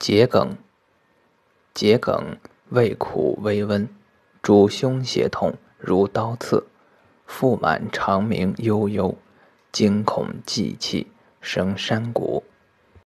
桔梗桔梗味苦微温主胸胁痛如刀刺腹满肠鸣悠悠惊恐悸气生山谷。